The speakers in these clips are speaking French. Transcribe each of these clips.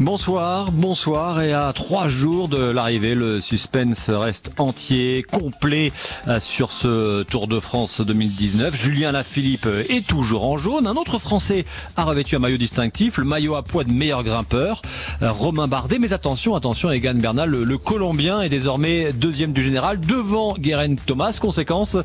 Bonsoir, bonsoir et à trois jours de l'arrivée, le suspense reste entier, complet euh, sur ce Tour de France 2019. Julien Lafilippe est toujours en jaune. Un autre Français a revêtu un maillot distinctif, le maillot à poids de meilleur grimpeur, euh, Romain Bardet. Mais attention, attention, Egan Bernal, le, Colombien est désormais deuxième du général devant Guérin Thomas. Conséquence,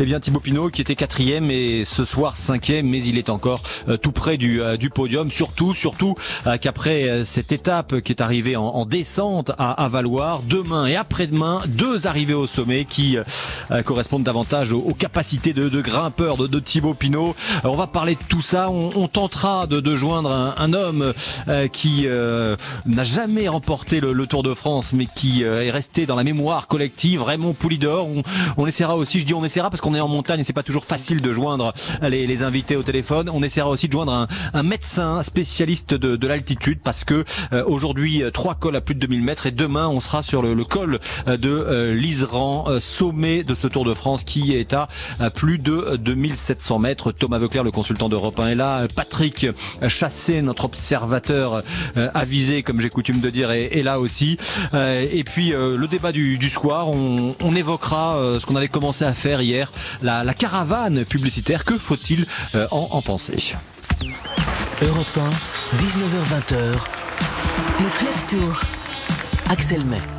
eh bien Thibaut Pinot qui était quatrième et ce soir cinquième, mais il est encore euh, tout près du, du podium. Surtout, surtout qu'après cette étape qui est arrivée en, descente à, Valoir. Demain et après-demain, deux arrivées au sommet qui euh, correspondent davantage aux, capacités de, de grimpeur de, Thibaut Pinot. on va parler de tout ça. On, tentera de, joindre un, homme euh, qui euh, n'a jamais remporté le, Tour de France, mais qui est resté dans la mémoire collective. Raymond Poulidor. On, essaiera aussi, je dis on essaiera parce qu'on est en montagne et c'est pas toujours facile de joindre les, invités au téléphone. On essaiera aussi de joindre un, médecin spécialiste de l'altitude parce que euh, aujourd'hui, euh, trois cols à plus de 2000 mètres et demain, on sera sur le, col euh, de l'Isran, sommet de ce Tour de France qui est à plus de 2700 mètres. Thomas Veuclair, le consultant d'Europe 1 est là. Patrick Chassé, notre observateur avisé, comme j'ai coutume de dire, est, là aussi. Et puis le débat du, soir, on, évoquera ce qu'on avait commencé à faire hier, la, caravane publicitaire. Que faut-il en, en penser? Europe 1, 19h20. Le Club Tour. Axel May.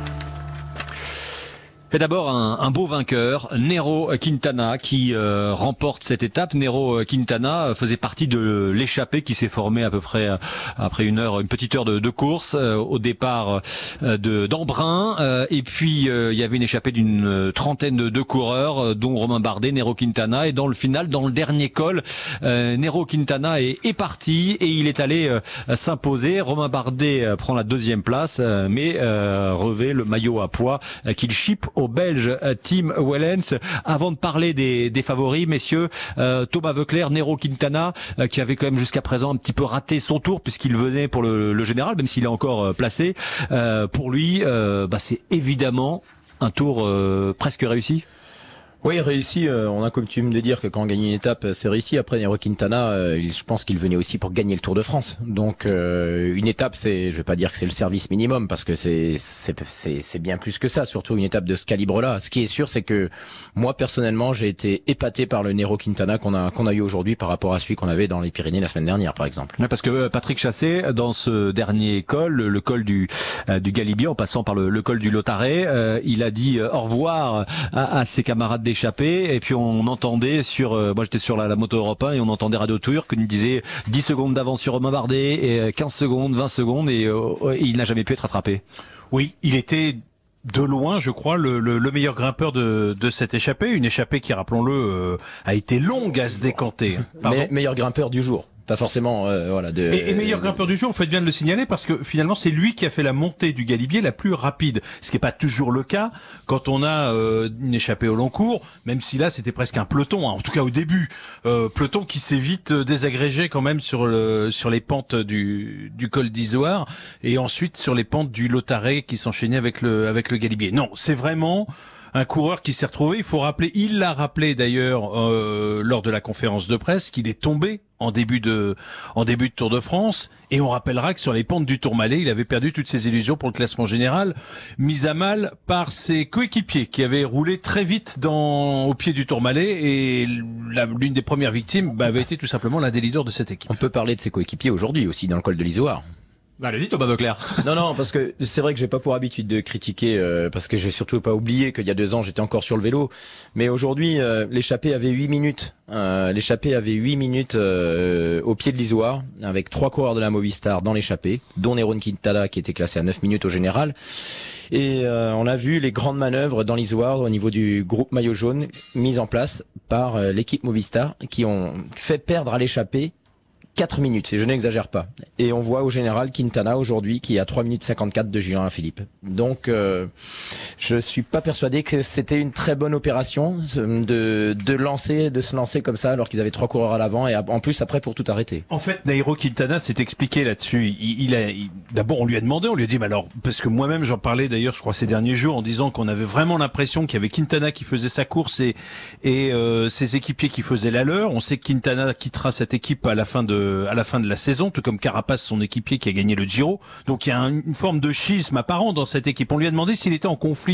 Et d'abord un, un, beau vainqueur, Nero Quintana, qui euh, remporte cette étape. Nero Quintana faisait partie de l'échappée qui s'est formée à peu près euh, après une heure, une petite heure de, de course euh, au départ de d'Embrun. et puis il y avait une échappée d'une trentaine de, de, coureurs, dont Romain Bardet, Nero Quintana. Et dans le final, dans le dernier col, Nero Quintana est, est, parti et il est allé s'imposer. Romain Bardet prend la deuxième place, mais revêt le maillot à poids qu'il chipe au Belge euh, Tim Wellens. Avant de parler des, favoris, messieurs, euh, Thomas Veuclair, Nero Quintana, euh, qui avait quand même jusqu'à présent un petit peu raté son tour puisqu'il venait pour le, général, même s'il est encore placé. pour lui, bah, c'est évidemment un tour presque réussi. Oui, réussi. Euh, on a comme tu me de dire que quand on gagne une étape, c'est réussi. Après, Nero Quintana, euh, je pense qu'il venait aussi pour gagner le Tour de France. Donc, euh, une étape, c'est, je vais pas dire que c'est le service minimum parce que c'est c'est bien plus que ça. Surtout une étape de ce calibre-là. Ce qui est sûr, c'est que moi personnellement, j'ai été épaté par le Nero Quintana qu'on a qu'on a eu aujourd'hui par rapport à celui qu'on avait dans les Pyrénées la semaine dernière, par exemple. parce que Patrick Chassé, dans ce dernier col, le col du du Galibier, en passant par le, col du Lotaré, il a dit au revoir à, à ses camarades échappé et puis on entendait sur euh, moi j'étais sur la, moto Europe 1 et on entendait Radio Tour qui nous disait 10 secondes d'avance sur Romain Bardet et 15 euh, secondes, 20 secondes euh, et, il n'a jamais pu être rattrapé. Oui, il était de loin, je crois, le, meilleur grimpeur de, de cette échappée. Une échappée qui, rappelons-le, a été longue à se décanter. meilleur grimpeur du jour pas forcément euh, voilà de et, meilleur grimpeur du jour on fait bien de le signaler parce que finalement c'est lui qui a fait la montée du Galibier la plus rapide. Ce qui n'est pas toujours le cas quand on a euh, une échappée au long cours même si là c'était presque un peloton hein, en tout cas au début. Euh, peloton qui s'est vite désagrégé quand même sur le sur les pentes du du col d'Isoire et ensuite sur les pentes du Lotaré qui s'enchaînait avec le avec le Galibier. Non c'est vraiment un coureur qui s'est retrouvé. Il faut rappeler, il l'a rappelé d'ailleurs euh, lors de la conférence de presse, qu'il est tombé en début de en début de Tour de France. Et on rappellera que sur les pentes du Tourmalet, il avait perdu toutes ses illusions pour le classement général, mis à mal par ses coéquipiers qui avaient roulé très vite dans au pied du Tourmalet. Et l'une des premières victimes bah, avait été tout simplement l'un des leaders de cette équipe. On peut parler de ses coéquipiers aujourd'hui aussi dans le col de l'Isoire. Bah, allez-y Thomas Veuclair. non non parce que c'est vrai que j'ai pas pour habitude de critiquer euh, parce que j'ai surtout pas oublié qu'il y a deux ans j'étais encore sur le vélo. Mais aujourd'hui euh, l'échappée avait huit minutes. Euh, l'échappée avait huit minutes euh, au pied de l'isoire avec trois coureurs de la Movistar dans l'échappée dont Neron Quintana qui était classé à 9 minutes au général. Et on a vu les grandes manœuvres dans l'isoire au niveau du groupe maillot jaune mises en place par l'équipe Movistar qui ont fait perdre à l'échappée 4 minutes, et je n'exagère pas. Et on voit au général Quintana aujourd'hui qui a 3 minutes 54 de Julien Philippe. Donc euh, je suis pas persuadé que c'était une très bonne opération de, de lancer, de se lancer comme ça alors qu'ils avaient trois coureurs à l'avant et en plus après pour tout arrêter. En fait, Nairo Quintana s'est expliqué là-dessus. Il, a d'abord on lui a demandé, on lui a dit mais alors parce que moi-même j'en parlais d'ailleurs je crois ces derniers jours en disant qu'on avait vraiment l'impression qu'il y avait Quintana qui faisait sa course et et euh, ses équipiers qui faisaient la leur. On sait que Quintana quittera cette équipe à la fin de à la fin de la saison, tout comme Carapace, son équipier qui a gagné le Giro. Donc il y a une forme de schisme apparent dans cette équipe. On lui a demandé s'il était en conflit.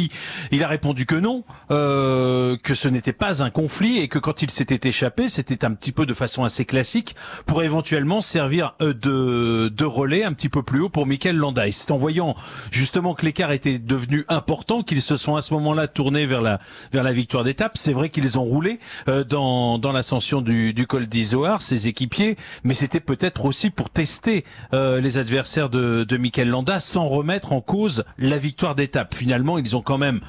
Il a répondu que non, euh, que ce n'était pas un conflit et que quand il s'était échappé, c'était un petit peu de façon assez classique pour éventuellement servir euh, de, de relais un petit peu plus haut pour Michael Landa. Et c'est en voyant justement que l'écart était devenu important qu'ils se sont à ce moment-là tournés vers la vers la victoire d'étape. C'est vrai qu'ils ont roulé euh, dans dans l'ascension du, du col d'Izoard, ses équipiers, mais c'était peut-être aussi pour tester euh, les adversaires de, de Michael Landa sans remettre en cause la victoire d'étape. Finalement, ils ont quand même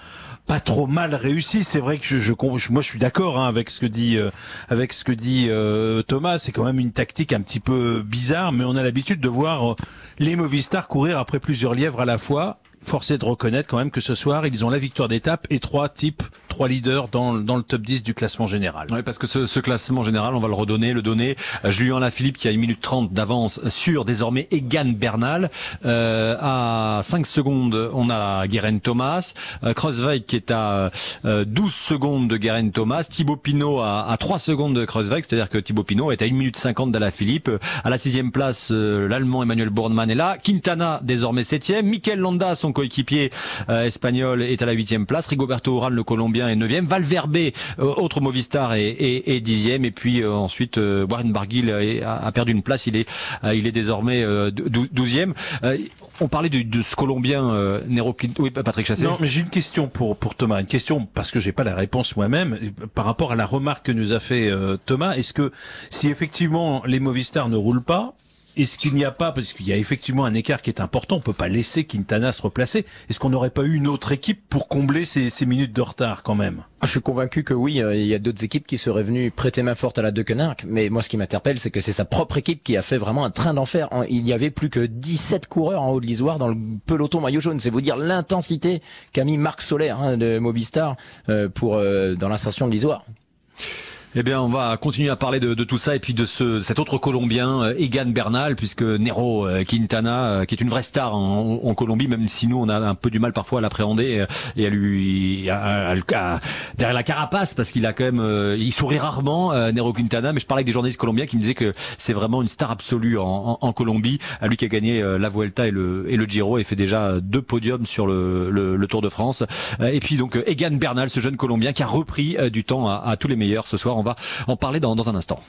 pas trop mal réussi. C'est vrai que je, moi je suis d'accord hein, avec ce que dit euh, avec ce que dit euh, Thomas. C'est quand même une tactique un petit peu bizarre, mais on a l'habitude de voir euh, les Movistar courir après plusieurs lièvres à la fois. Forcé de reconnaître quand même que ce soir ils ont la victoire d'étape et trois types trois leaders dans, dans le top 10 du classement général. Oui, parce que ce, ce, classement général, on va le redonner, le donner Julien Lafilippe qui a une minute 30 d'avance sur désormais Egan Bernal. Euh, à 5 secondes, on a Guérin Thomas. Euh, Kreuzweig qui est à euh, 12 secondes de Guérin Thomas. Thibaut Pinot à, à 3 secondes de Kreuzweig, c'est-à-dire que Thibaut Pinot est à 1 minute 50 d'Alaphilippe. À la sixième place, euh, l'Allemand Emmanuel Bornmann est là. Quintana désormais septième. Mikel Landa, son coéquipier euh, espagnol, est à la huitième place. Rigoberto Urán, le Colombien, est 9e. Valverde, euh, autre Movistar, est, 10e. Et puis euh, ensuite, Warren Barguil a, perdu une place. Il est, il est désormais 12e. Euh, on parlait de, de ce Colombien Nero Oui, Patrick Chassé. Non, mais j'ai une question pour, pour Thomas. Une question parce que j'ai pas la réponse moi-même. Par rapport à la remarque que nous a fait Thomas, est-ce que si effectivement les Movistar ne roulent pas, est-ce qu'il n'y a pas, parce qu'il y a effectivement un écart qui est important, on peut pas laisser Quintana se replacer. Est-ce qu'on n'aurait pas eu une autre équipe pour combler ces, ces minutes de retard quand même? Je suis convaincu que oui, euh, il y a d'autres équipes qui seraient venues prêter main forte à la Deceuninck. Mais moi, ce qui m'interpelle, c'est que c'est sa propre équipe qui a fait vraiment un train d'enfer. Il y avait plus que 17 coureurs en haut de l'Isoire dans le peloton maillot jaune. C'est vous dire l'intensité qu'a mis Marc Solaire hein, de Movistar euh, pour euh, dans l'ascension de l'Isoire. Eh bien, on va continuer à parler de, de, tout ça et puis de ce, cet autre Colombien, euh, Egan Bernal, puisque Nero euh, Quintana, euh, qui est une vraie star en, en, Colombie, même si nous on a un peu du mal parfois à l'appréhender et à lui à, à, à, derrière la carapace, parce qu'il a quand même, il sourit rarement, Nero Quintana. Mais je parlais avec des journalistes colombiens qui me disaient que c'est vraiment une star absolue en, en, Colombie, à lui qui a gagné la Vuelta et le, et le Giro et fait déjà deux podiums sur le, le, le Tour de France. Et puis donc Egan Bernal, ce jeune Colombien qui a repris du temps à, tous les meilleurs ce soir. Va en parler dans un instant.